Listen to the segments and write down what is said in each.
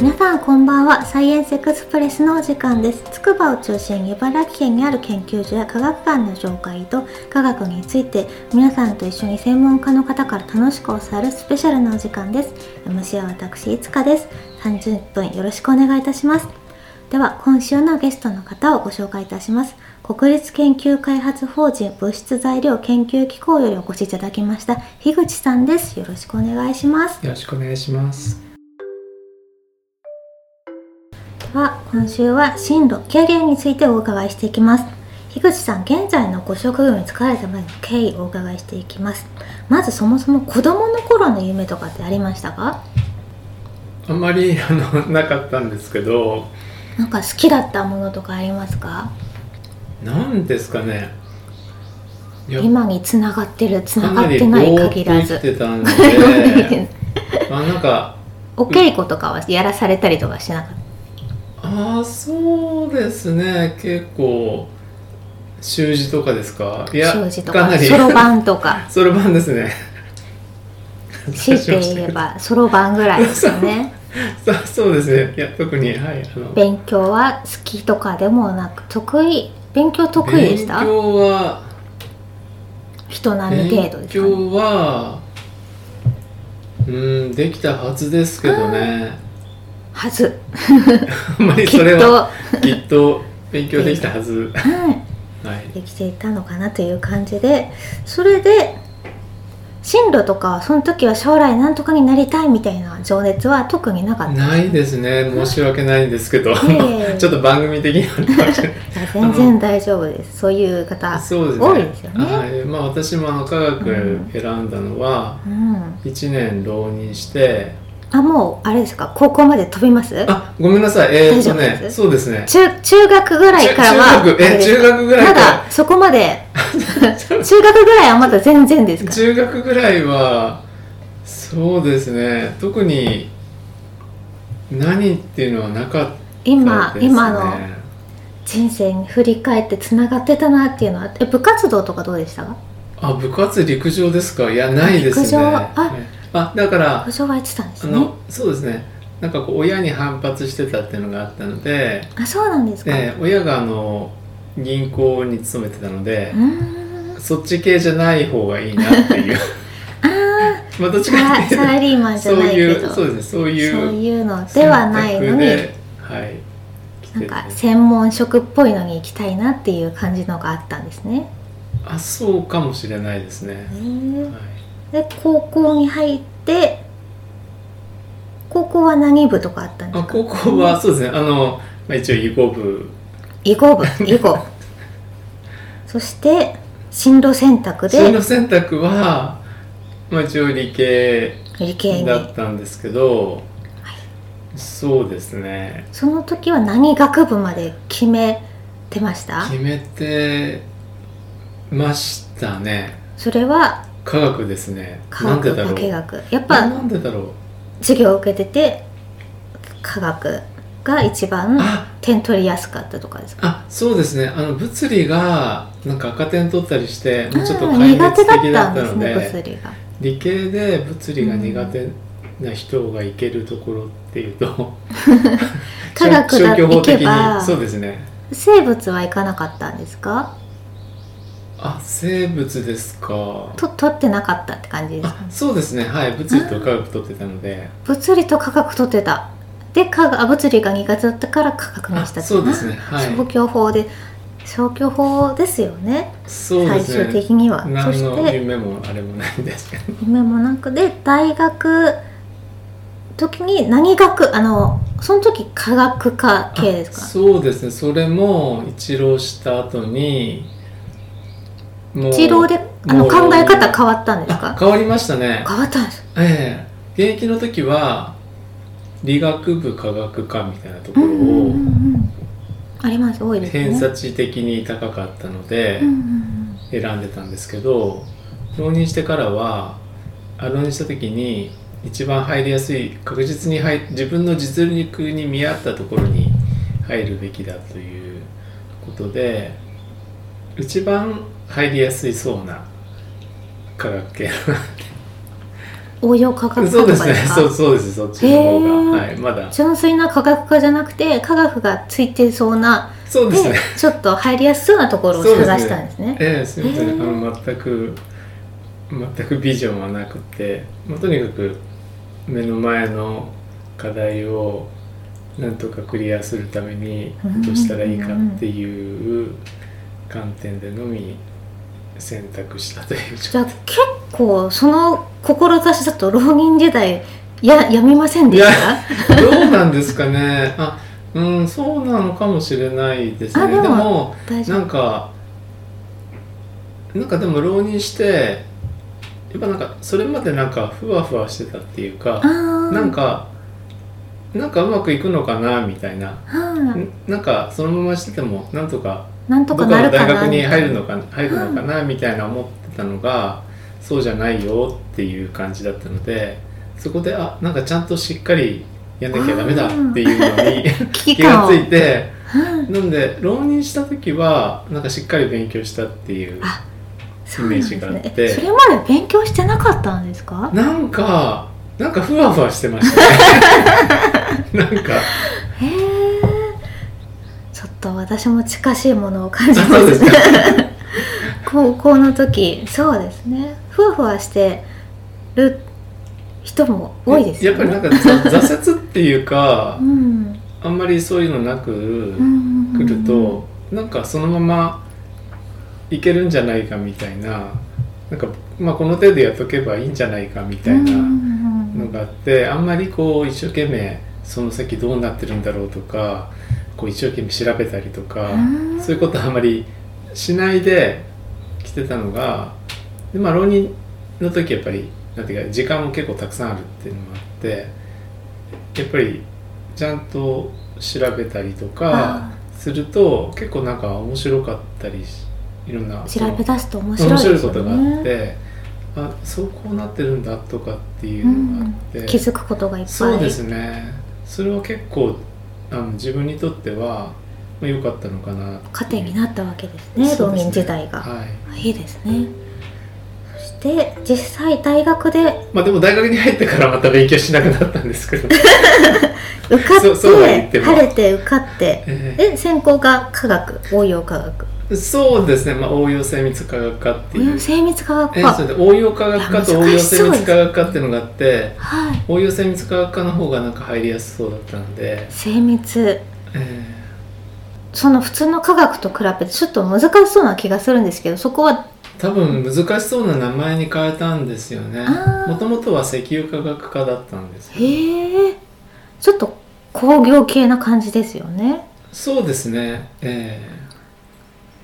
皆さんこんばんは。サイエンスエクスプレスのお時間です。筑波を中心に茨城県にある研究所や科学館の紹介と科学について皆さんと一緒に専門家の方から楽しく教わるスペシャルなお時間です。MC は私いつかです。30分よろしくお願いいたします。では今週のゲストの方をご紹介いたします。国立研究開発法人物質材料研究機構よりお越しいただきました樋口さんです。よろしくお願いします。よろしくお願いします。は今週は進路キャリアについてお伺いしていきます。樋口さん現在のご職業に就かれたまでの経緯をお伺いしていきます。まずそもそも子供の頃の夢とかってありましたか？あんまりあのなかったんですけど。なんか好きだったものとかありますか？なんですかね。今につながってるつながってない限らず。まあなんかお稽古とかはやらされたりとかしなかっああそうですね。結構習字とかですか？いやた習字とかなり。かそろばんとか。そろばんですね。強いて言えば そろばんぐらいですよね。そう。そうですね。いや特にはいあの。勉強は好きとかでもなく得意勉強得意でした？勉強は人並み程度ですか、ね、勉強はうんできたはずですけどねはず、あんまりきっそれはと、きっと勉強できたはず。はい、はい。できていたのかなという感じでそれで進路とかその時は将来なんとかになりたいみたいな情熱は特になかった。ないですね。申し訳ないんですけど、いえいえ。ちょっと番組的に全然大丈夫です。そういう方そうですね。多いですよね。はい。まあ、私も科学選んだのはうん。1年浪人して、あもうあれですか？高校まで飛びます？あごめんなさい。えー、っとねそうですね。中中学ぐらいからは中中学え中学ぐらいまだそこまで 中学ぐらいはまだ全然ですか？中学ぐらいはそうですね。特に何っていうのはなかった今、ですね。今の人生に振り返ってつながってたなっていうのはえ部活動とかどうでした？かあ部活陸上ですか？いやないですね。陸上？あねあだからやってたんですね。そうですね。なんかこう親に反発してたっていうのがあったので、あそうなんですか、えー親があの銀行に勤めてたのでそっち系じゃない方がいいなっていう。あ まあどっちかっていうサラリーマンとそうじゃないけど。いうそうですね。そういうそういうのではないのに。はい。なんか専門職っぽいのに行きたいなっていう感じのがあったんですね。あそうかもしれないですね、はいで高校に入って高校は何部とかあったんですか？あ高校はそうですね。あの、まあ、一応囲碁部。囲碁部？囲碁 そして進路選択進で路選択は、まあ、一応理系理系に。だったんですけど、そうですね。その時は何学部まで決めてました？決めてましたね。それは科学ですね。科なんでだろう。学化学。やっなぱなんでだろう。授業を受けてて科学が一番あ点取りやすかったとかですか？あそうですね。あの物理がなんか赤点取ったりしてもうちょっと壊滅的だったのでね物理が。理系で物理が苦手な人が行けるところっていうと科学だ消去法的に。そうですね。生物は行かなかったんですか？あ生物ですか。と取ってなかったって感じですか？あそうですね。はい。物理と科学取ってたので。物理と科学取ってた。で科学あ物理が苦手だったから科学にあしたってそうですね。はい。消去法で消去法ですよね。最そうですね。終的には。そ何のして夢もあれもないんですけど。夢もなくで大学時に何学あのその時科学科系ですか？あそうですね。それも一浪した後にもう。一浪であの考え方変わったんですか？あ変わりましたね。変わったんですええ。現役の時は理学部科学科みたいなところうんうんうんをうん。あります多いですね。偏差値的に高かったので選んでたんですけど浪人してからはあ浪人した時に一番入りやすい確実に入自分の実力に見合ったところに入るべきだということで一番入りやすいそうな科学系応用科学科そうですね。そうそうですそっちの方へーが、はい、まだ。純粋な科学科じゃなくて科学がついてそうなでそうですね。ちょっと入りやすそうなところを探したんですね。ええすみません、へー。あの全く全くビジョンはなくて、まあ、とにかく目の前の課題をなんとかクリアするためにうんどうしたらいいかっていう観点でのみ選択したというじゃあ結構その志だと浪人時代ややみませんでした？どうなんですかね。あうんそうなのかもしれないですね。あでもでなんかなんかでも浪人してやっぱなんかそれまでなんかふわふわしてたっていうかなんかなんかうまくいくのかなみたいな。はんなんかそのまましててもなんとかいなんとかなるかな大学に入るのか入るのかなみたいな思ってたのがそうじゃないよっていう感じだったのでそこであなんかちゃんとしっかりやんなきゃダメだっていうのに 気がついてうんなんで浪人した時はなんかしっかり勉強したっていうイメージがあって。えそれまで勉強してなかったんですか？なんかなんかふわふわしてましたね。なんかと私も近しいものを感じあます。高校の時そうですね。ふわふわしてる人も多いですよね。やっぱりなんかざ挫折っていうかうん。あんまりそういうのなくうん来るとなんかそのままいけるんじゃないかみたいななんかまあこの程度やっとけばいいんじゃないかみたいなのがあってあんまりこう一生懸命その先どうなってるんだろうとかこう一生懸命調べたりとかうんそういうことあんまりしないで来てたのがでまあ浪人の時やっぱりなんていうか時間も結構たくさんあるっていうのもあってやっぱりちゃんと調べたりとかあすると結構なんか面白かったりしいろんな調べ出すと面面白いですよ白いことがあっねてあそうこうなってるんだとかっていうのがあって、気づくことがいっぱい。そうですね。それは結構あの自分にとってはまあ良かったのかな糧になったわけですね浪そうですね。人時代が、はい。いいですね。そして実際大学でまあでも大学に入ってからまた勉強しなくなったんですけど、受かって晴れて受かって。えで専攻が科学応用科学。ーそうですね、まあ、応用精密科学科っていう。応用精密科学え科応用科学科と応用精密科学科っていうのがあってはい。応用精密科学科の方がなんか入りやすそうだったんで、精密。えその普通の科学と比べてちょっと難しそうな気がするんですけどそこはー多分難しそうな名前に変えたんですよね。もともとは石油科学科だったんですよへえちょっと工業系な感じですよね。そうですね。え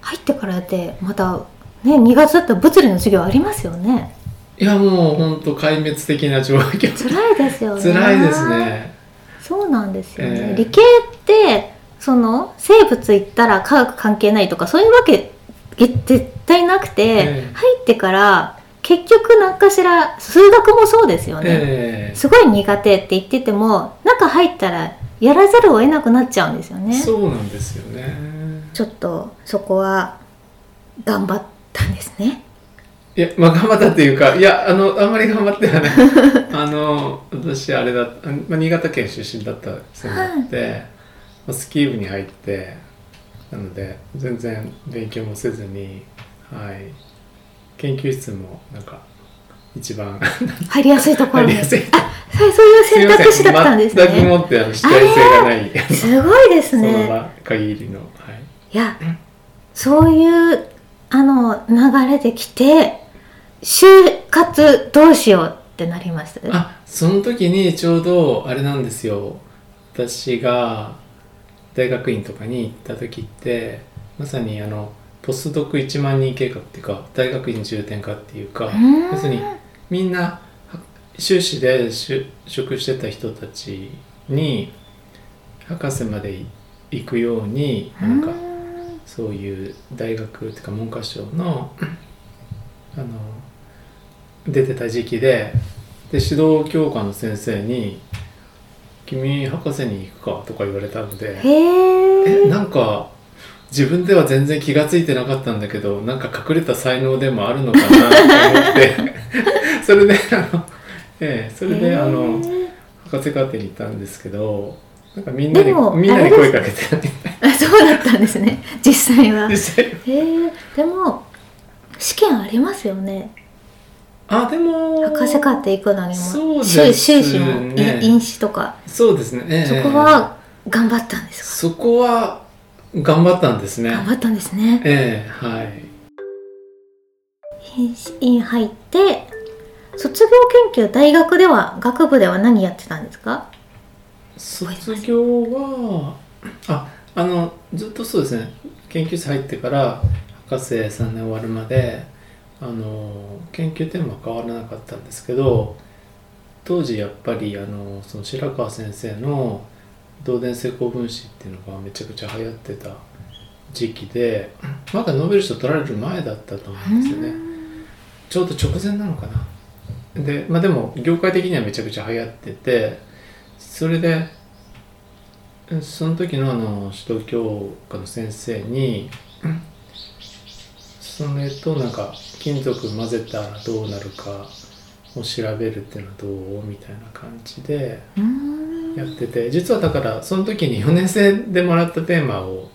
入ってからってまたね2月だったら物理の授業ありますよね。ーいやもう本当壊滅的な状況。辛いですよね。辛いですね。そうなんですよね、ええ。理系ってその生物行ったら科学関係ないとかそういうわけ絶対なくて、ええ。入ってから結局何かしら数学もそうですよね、えすごい苦手って言ってても中入ったらやらざるを得なくなっちゃうんですよえね。そうなんですよねちょっとそこは頑張ったんですね。いや、まあ、頑張ったっていうか、いや、あの、あんまり頑張ってはない。あの、私、あれだ、あまあ、新潟県出身だったせいもあって、まあ、スキー部に入って、なので、全然勉強もせずに、はい。研究室も、なんか、一番入りやすいところに。入りやすい。はいそういう選択肢だったんです全くねもって、主体性がない、すごいですその限りの、はい。いやそういうあの流れできて就活どうしようってなります？あその時にちょうどあれなんですよ。私が大学院とかに行った時ってまさにあのポスドク1万人計画っていうか大学院重点化っていうかん。要するにみんなは修士で就職してた人たちに博士まで行くようになんかそういう大学っていうか文科省のあの出てた時期でで指導教科の先生に「君博士に行くか?」とか言われたのでへええなんか自分では全然気が付いてなかったんだけどなんか隠れた才能でもあるのかなと思って それであのええそれであの博士課程に行ったんですけどなんかみんなにみんなに声かけてあそうだったんですね。実際は。へ実際えでも試験ありますよね。あでも博士課程行くのにも。ね。修士もい因子とか。そうですね、ええ。そこは頑張ったんですか、そこは頑張ったんですね。頑張ったんですね。ええはい。院院入って卒業研究大学では学部では何やってたんですか？卒業はああのずっとそうですね。研究室入ってから博士3年終わるまであの研究テーマは変わらなかったんですけど当時やっぱりあのその白川先生の導電性高分子っていうのがめちゃくちゃ流行ってた時期でまだノーベル賞取られる前だったと思うんですよね。ちょうど直前なのかな。でまあでも業界的にはめちゃくちゃ流行っててそれでその時のあの指導教科の先生にそれとなんか金属混ぜたらどうなるかを調べるっていうのはどうみたいな感じでやってて実はだからその時に4年生でもらったテーマを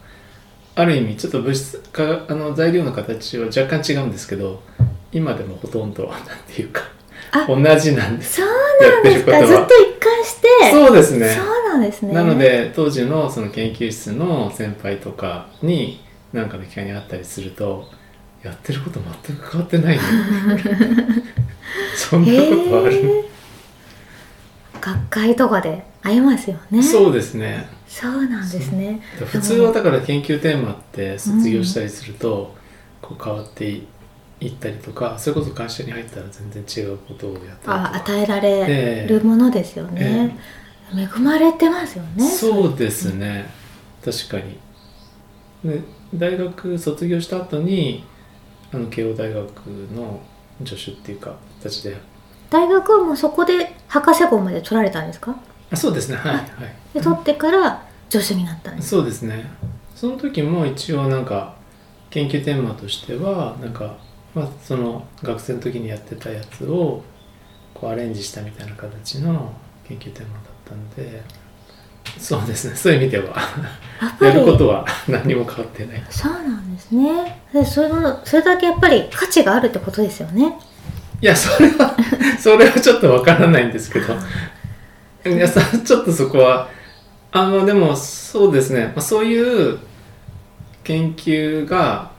ある意味ちょっと物質かあの材料の形は若干違うんですけど今でもほとんどなんていうかあ同じなんです。そうやってることは。なんですかずっと一貫して。そうですねなんですね。なので当時のその研究室の先輩とかに何かの機会にあったりするとやってること全く変わってないね そんなことある、学会とかで会えますよね。そうですね。そうなんですね。普通はだから研究テーマって卒業したりするとこう変わっていったりとかそれこそ会社に入ったら全然違うことをやったりとあか与えられるものですよね、恵まれてますよね。そうですね。確かに。で大学卒業した後にあの慶応大学の助手っていうか形で。大学はもうそこで博士号まで取られたんですか？あそうですね。はいはい。で取ってから助手になったんです。そうですね。その時も一応なんか研究テーマとしてはなんか、まあ、その学生の時にやってたやつをこうアレンジしたみたいな形の研究テーマだったんでそうですね。そういう意味では。やることは何も変わってない。そうなんですね。でそのそれだけやっぱり価値があるってことですよね。いやそれはそれはちょっとわからないんですけど。いやさちょっとそこはあのでもそうですね、まあ、そういう研究が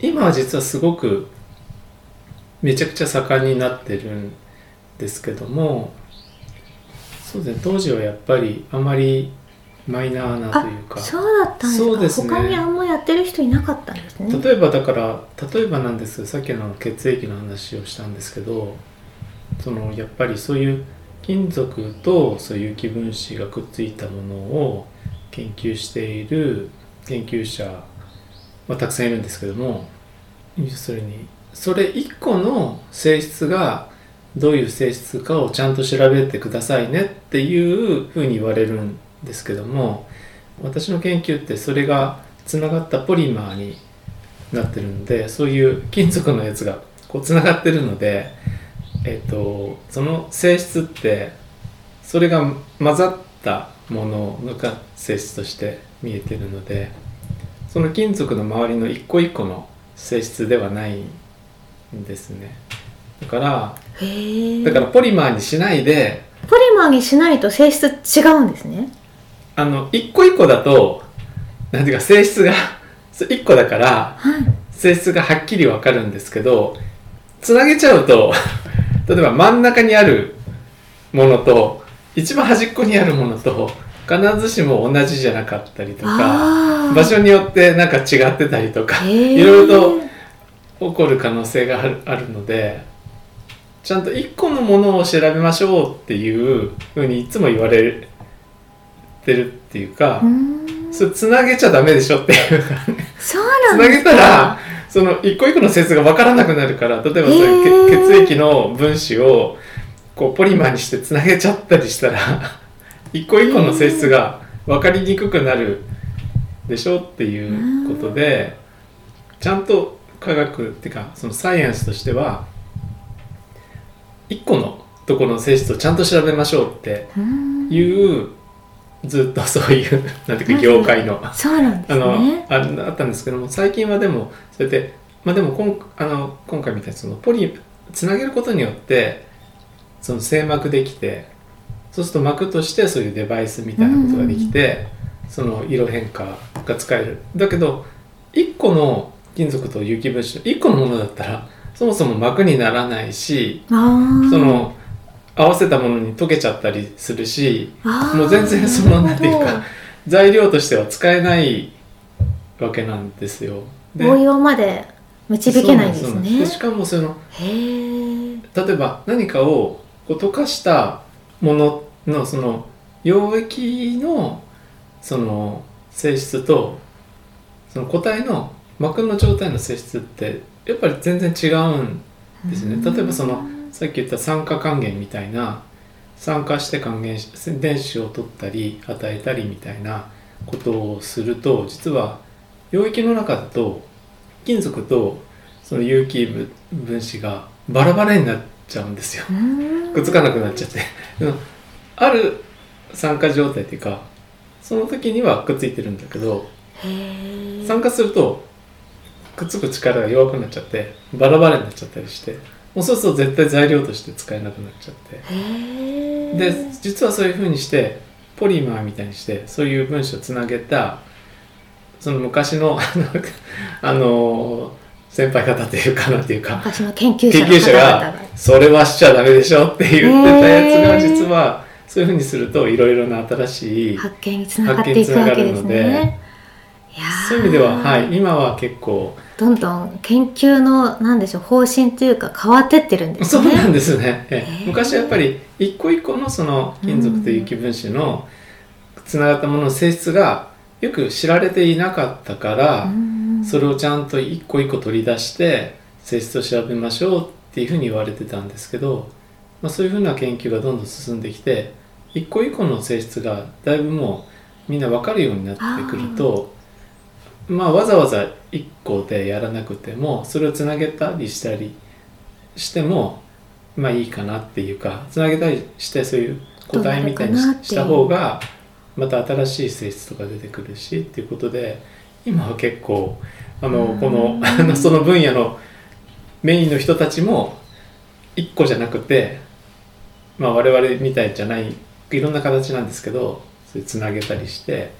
今は実はすごくめちゃくちゃ盛んになってるんですけどもそうですね。当時はやっぱりあまりマイナーなというか。そうだったんですか？そうですね。他にあんまやってる人いなかったんですね。例えばだから例えばなんです。けどさっきの血液の話をしたんですけどそのやっぱりそういう金属とそういう気分子がくっついたものを研究している研究者はたくさんいるんですけどもそれにそれ1個の性質がどういう性質かをちゃんと調べてくださいねっていうふうに言われるんですけども私の研究ってそれがつながったポリマーになってるのでそういう金属のやつがこうつながってるので、えっとその性質ってそれが混ざったものが性質として見えてるのでその金属の周りの一個一個の性質ではないんですね。だからだからポリマーにしないでポリマーにしないと性質違うんですね。あの一個一個だとなんていうか性質が一個だからはい。性質がはっきりわかるんですけどつなげちゃうと 例えば真ん中にあるものと一番端っこにあるものと必ずしも同じじゃなかったりとか場所によってなんか違ってたりとかいろいろと起こる可能性があるあるのでちゃんと一個のものを調べましょうっていうふうにいつも言われてるっていうかうそれつなげちゃダメでしょっていうかそうつなんですか？なげたらその一個一個の性質が分からなくなるから例えばそ血液の分子をこうポリマーにしてつなげちゃったりしたら 一個一個の性質が分かりにくくなるでしょっていうことでちゃんと科学っていうかそのサイエンスとしては一個のところの性質をちゃんと調べましょうってうん。いうずっとそういう なんていうか業界の。そうなんですあのねああったんですけども最近はでもそれでまあでもこんあの今回みたいにそのポリつなげることによってその静膜できてそうすると膜としてそういうデバイスみたいなことができて、その色変化が使える。だけど1個の金属と有機分子1個のものだったらそもそも膜にならないしその合わせたものに溶けちゃったりするしもう全然そのなんていうか材料としては使えないわけなんですよ。応用まで導けないんですね。しかもその例えば何かをこう溶かしたもののその溶液のその性質とその固体の膜の状態の性質ってやっぱり全然違うんですね。例えばそのさっき言った酸化還元みたいな酸化して還元し電子を取ったり与えたりみたいなことをすると実は溶液の中だと金属とその有機分分子がバラバラになっちゃうんですよ。うん。くっつかなくなっちゃって。ある酸化状態っていうかその時にはくっついてるんだけど酸化するとくっつく力が弱くなっちゃってバラバラになっちゃったりしてもうそうすると絶対材料として使えなくなっちゃって。で実はそういうふうにしてポリマーみたいにしてそういう分子をつなげたその昔のあの先輩方っていうかなんていうか昔の研究者ががそれはしちゃダメでしょって言ってたやつが実はそういうふうにするといろいろな新しい発見につながっていくわけですね。そういう意味では、はい、今は結構どんどん研究のなんでしょう方針というか変わってってるんですね。そうなんですね。えへー昔はやっぱり一個一個のその金属と有機分子のつながったものの性質がよく知られていなかったから、うん。それをちゃんと一個一個取り出して性質を調べましょうっていうふうに言われてたんですけど、まあ、そういうふうな研究がどんどん進んできて一個一個の性質がだいぶもうみんな分かるようになってくるとまあわざわざ一個でやらなくてもそれをつなげたりしたりしてもまあいいかなっていうかつなげたりしてそういう個体みたいにしした方がまた新しい性質とか出てくるしっていうことで今は結構あのこのあのその分野のメインの人たちも一個じゃなくて、まあ、我々みたいじゃないいろんな形なんですけどそれつなげたりして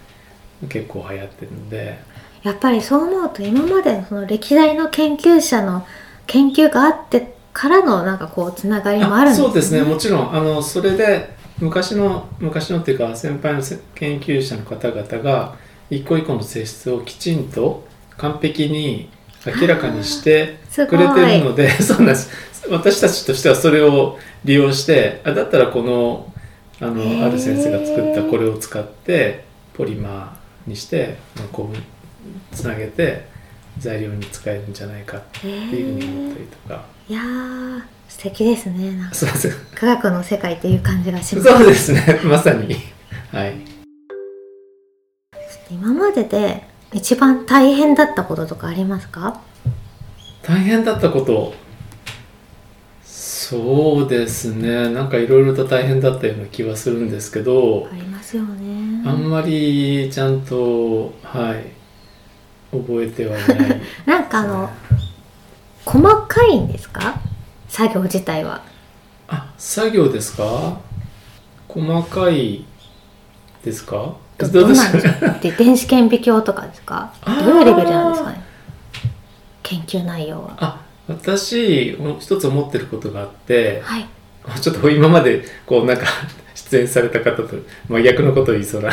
結構流行ってるんでやっぱりそう思うと今までのその歴代の研究者の研究があってからのなんかこうつながりもあるんですね。そうですね。もちろん。あのそれで昔の昔のっていうか先輩のせ研究者の方々が一個一個の性質をきちんと完璧に明らかにしてくれてるので そうです。私たちとしてはそれを利用してあだったらこのあのある先生が作ったこれを使ってポリマーにして、まあ、こうつなげて材料に使えるんじゃないかっていうふうに思ったりとか、いやー素敵ですねなんか。科学の世界っていう感じがします。そうですね。まさに。はい。今までで一番大変だったこととかありますか？大変だったこと。そうですね。なんかいろいろと大変だったような気はするんですけど。ありますよね。あんまりちゃんとはい覚えてはいない。なんかあの細かいんですか？作業自体は。あ作業ですか？細かいですか？どどうなんですかで電子顕微鏡とかですか？どういうレベルなんですかね？研究内容は。あ私一つ思ってることがあってはい。ちょっと今までこうなんか出演された方と真逆のことを言いそうな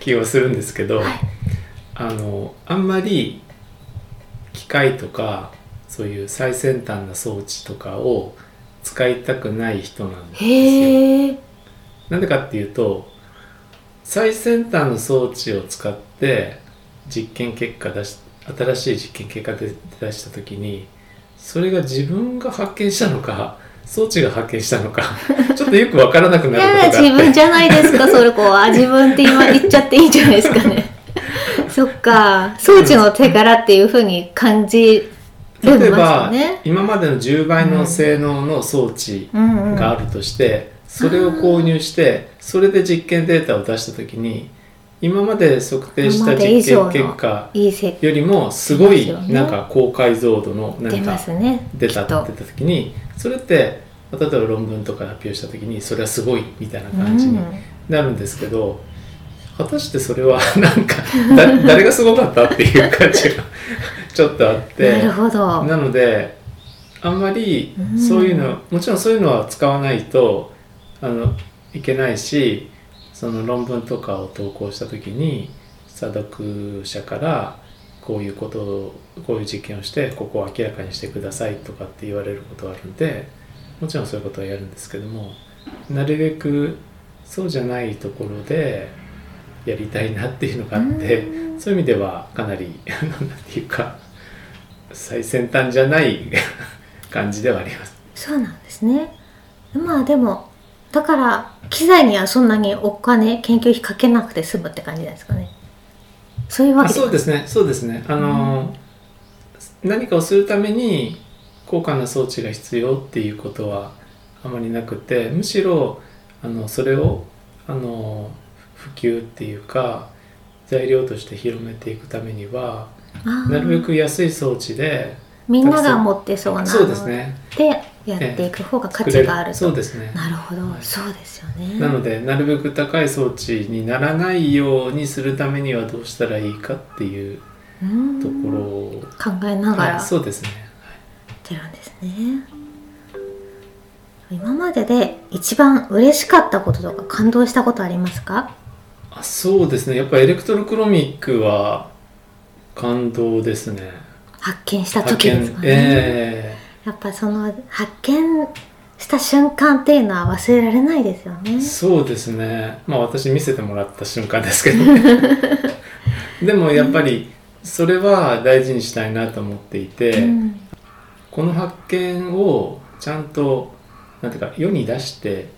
気はするんですけど、はいあのあんまり機械とかそういう最先端な装置とかを使いたくない人なんですよ。なんでかっていうと最先端の装置を使って実験結果出し新しい実験結果で出した時にそれが自分が発見したのか装置が発見したのか ちょっとよく分からなくいなることがあって。や自分じゃないですかそれこう。あ自分って今言っちゃっていいんじゃないですかねそっか。装置の手柄っていうふうに感じ例え出まば、すよね今までの10倍の性能の装置うんうんがあるとして、それを購入してそれで実験データを出した時に今まで測定した実験結果いいせよりもすごいなんか高解像度の出何か出たってた時にそれって例えば論文とか発表した時にそれはすごいみたいな感じになるんですけど、果たしてそれは なんかだ誰がすごかったっていう感じがちょっとあっうんて。なるほど。なのであんまりうん。そういうの、もちろんそういうのは使わないとあのいけないしその論文とかを投稿した時に査読者からこういうことをこういう実験をしてここを明らかにしてくださいとかって言われることがあるんでもちろんそういうことはやるんですけどもなるべくそうじゃないところでやりたいなっていうのがあってうん。そういう意味ではかなり あのなんていうか最先端じゃない 感じではあります。そうなんですね。まあでもだから機材にはそんなにお金研究費かけなくて済むって感じですかね。そういうわあけでそうですね。そうですね。あの、何かをするために高価な装置が必要っていうことはあまりなくてむしろあのそれをあの普及っていうか材料として広めていくためにはなるべく安い装置でみんなが持ってそうなそうですね。でやっていく方が価値があると。そうですね。なるほど、はい。そうですよね。なのでなるべく高い装置にならないようにするためにはどうしたらいいかっていううん。ところを考えながら。はいそうですね。やってるんですね。今までで一番嬉しかったこととか感動したことありますか？あそうですね。やっぱエレクトロクロミックは感動ですね。発見した時ですかね、えやっぱその発見した瞬間っていうのは忘れられないですよね。えそうですね。まあ私見せてもらった瞬間ですけど。ね でもやっぱりそれは大事にしたいなと思っていて、うん。この発見をちゃんとなんていうか世に出して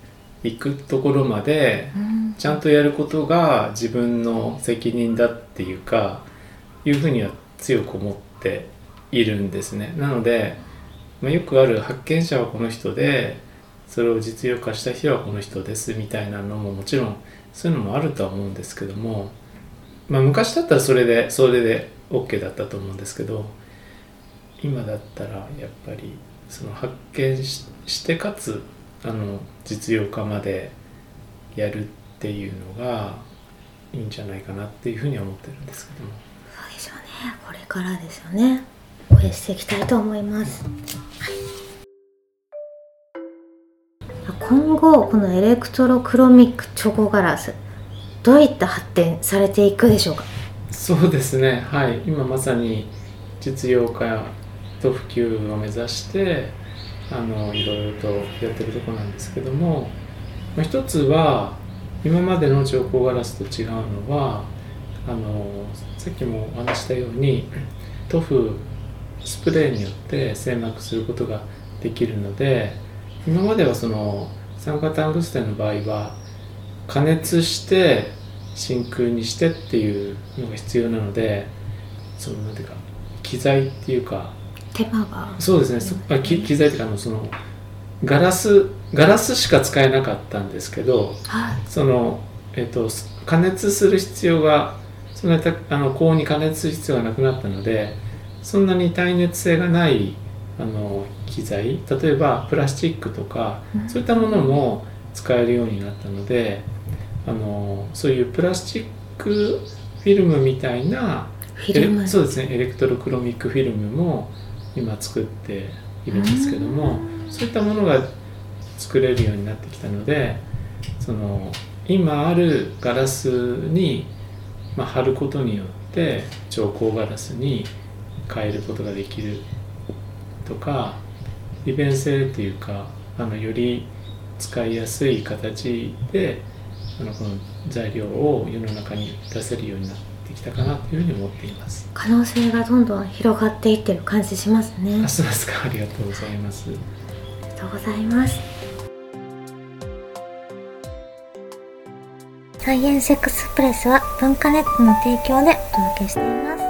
いくところまでうんちゃんとやることが自分の責任だっていうかいうふうには強く思っているんですね。なので、まあ、よくある発見者はこの人でそれを実用化した人はこの人ですみたいなのももちろんそういうのもあるとは思うんですけども、まあ、昔だったらそれでそれで OK だったと思うんですけど今だったらやっぱりその発見ししてかつあの実用化までやるっていうのがいいんじゃないかなっていうふうには思ってるんですけども。そうでしょうね。これからですよね。応援していきたいと思います、はい、今後このエレクトロクロミックチョコガラスどういった発展されていくでしょうか？そうですね。はい。今まさに実用化と普及を目指してあのいろいろとやってるとこなんですけども、まあ、一つは今までの調光ガラスと違うのはあのさっきもお話したように塗布スプレーによって精膜することができるので今まではその酸化タングステンの場合は加熱して真空にしてっていうのが必要なのでそのなんていうか機材っていうか手間が。そうですね。そあき機材っていうかあのそのガラスガラスしか使えなかったんですけどはい。その、えっと加熱する必要がそんなにたあの高温に加熱する必要がなくなったのでそんなに耐熱性がないあの機材例えばプラスチックとかうん。そういったものも使えるようになったのであのそういうプラスチックフィルムみたいなそうですね。エレクトロクロミックフィルムも今作っているんですけどもそういったものが作れるようになってきたのでその今あるガラスに、まあ、貼ることによって調光ガラスに変えることができるとか利便性っていうかあのより使いやすい形であのこの材料を世の中に出せるようになってってきたかなというふうに思っています。可能性がどんどん広がっていってる感じしますねあ、そうですか。ありがとうございます。ありがとうございますサイエンスエクスプレスは文化ネットの提供でお届けしています